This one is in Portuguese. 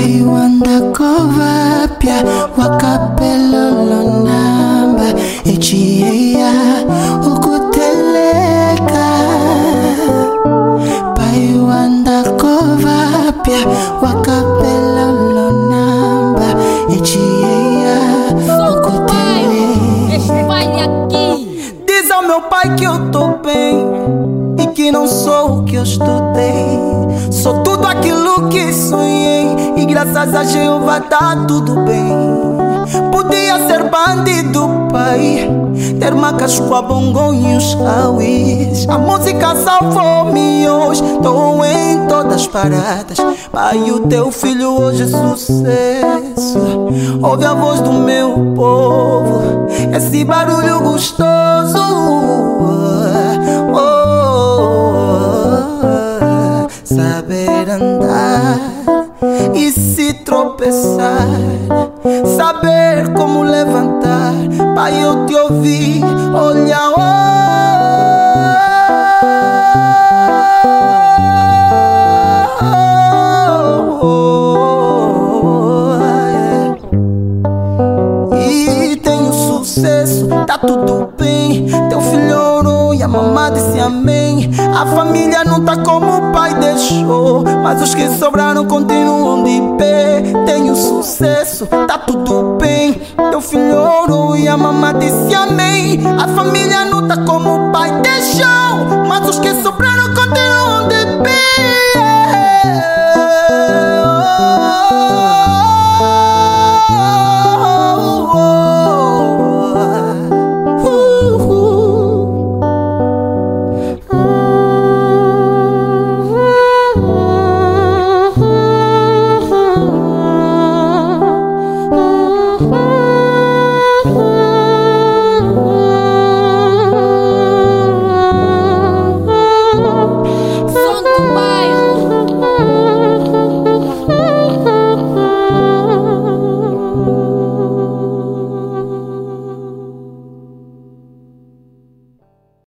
pai wanda kovapya wakapelolo namba echieya ukuteleka. Pai wanda kovapya wakapelolo namba echieya ukuteleka. Espalhe aqui. Diz ao meu pai que eu tô bem que não sou o que eu estudei. Sou tudo aquilo que sonhei e graças a Jeová tá tudo bem. Podia ser bandido, pai, ter macas com a bongo e os cauís. A música salvou-me hoje, tô em todas as paradas. Pai, o teu filho hoje é sucesso. Ouve a voz do meu povo, esse barulho gostoso. Saber andar e se tropeçar, saber como levantar. Pai, eu te ouvi, olha. Oh, tá tudo bem. Teu filho orou e a mamãe disse amém. A família não tá como o pai deixou, mas os que sobraram continuam de pé. Tenho sucesso, tá tudo bem. Teu filho orou e a mamãe disse amém. A família não tá como o pai deixou,